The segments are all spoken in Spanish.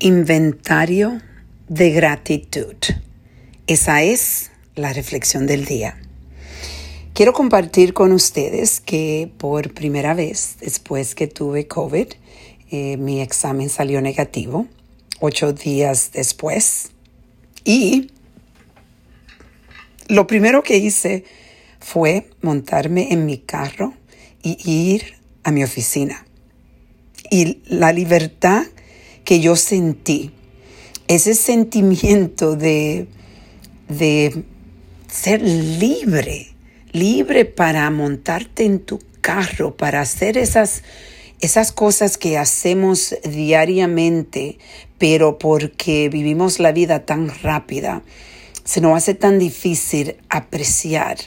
Inventario de gratitud. Esa es la reflexión del día. Quiero compartir con ustedes que por primera vez después que tuve COVID, eh, mi examen salió negativo, ocho días después. Y lo primero que hice fue montarme en mi carro y ir a mi oficina. Y la libertad que yo sentí, ese sentimiento de, de ser libre, libre para montarte en tu carro, para hacer esas, esas cosas que hacemos diariamente, pero porque vivimos la vida tan rápida, se nos hace tan difícil apreciar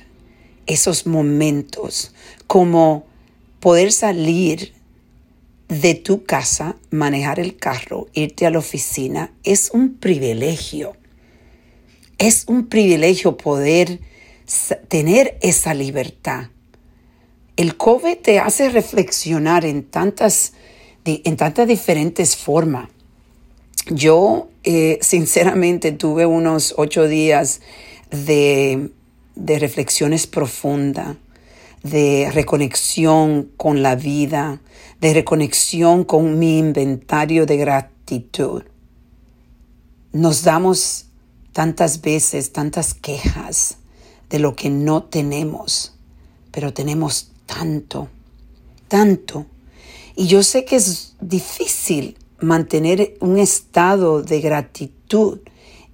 esos momentos como poder salir de tu casa, manejar el carro, irte a la oficina, es un privilegio. Es un privilegio poder tener esa libertad. El COVID te hace reflexionar en tantas, en tantas diferentes formas. Yo, eh, sinceramente, tuve unos ocho días de, de reflexiones profundas de reconexión con la vida, de reconexión con mi inventario de gratitud. Nos damos tantas veces, tantas quejas de lo que no tenemos, pero tenemos tanto, tanto. Y yo sé que es difícil mantener un estado de gratitud,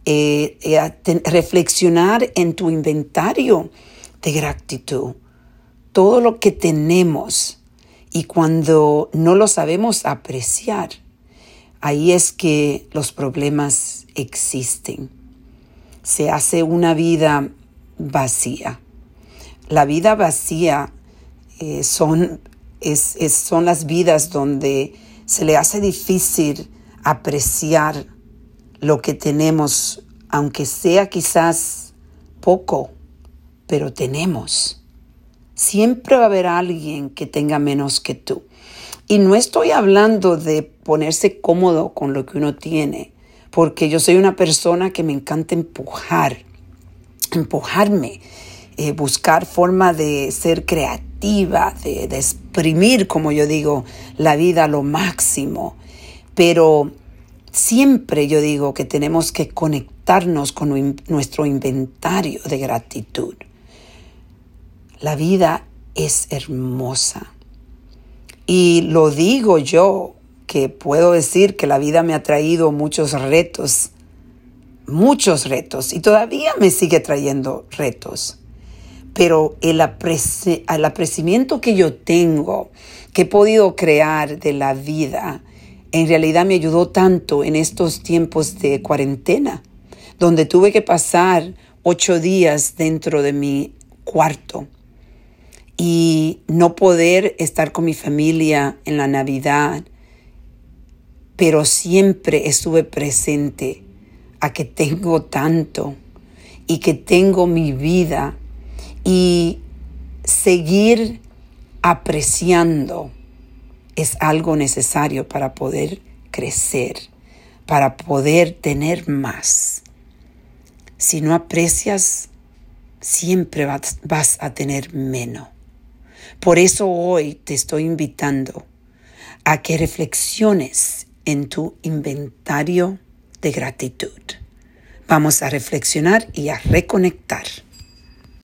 eh, eh, reflexionar en tu inventario de gratitud todo lo que tenemos y cuando no lo sabemos apreciar, ahí es que los problemas existen. Se hace una vida vacía. La vida vacía eh, son, son las vidas donde se le hace difícil apreciar lo que tenemos, aunque sea quizás poco, pero tenemos. Siempre va a haber alguien que tenga menos que tú. Y no estoy hablando de ponerse cómodo con lo que uno tiene, porque yo soy una persona que me encanta empujar, empujarme, eh, buscar forma de ser creativa, de, exprimir, como yo digo, la vida a lo máximo. Pero siempre yo digo que tenemos que conectarnos con nuestro inventario de gratitud. La vida es hermosa. Y lo digo yo, que puedo decir que la vida me ha traído muchos retos, muchos retos, y todavía me sigue trayendo retos. Pero el, el apreciamiento que yo tengo, que he podido crear de la vida, en realidad me ayudó tanto en estos tiempos de cuarentena, donde tuve que pasar ocho días dentro de mi cuarto y no poder estar con mi familia en la Navidad, pero siempre estuve presente a que tengo tanto y que tengo mi vida y seguir apreciando es algo necesario para poder crecer, para poder tener más. Si no aprecias, siempre vas, a tener menos. Por eso hoy te estoy invitando a que reflexiones en tu inventario de gratitud. Vamos a reflexionar y a reconectar.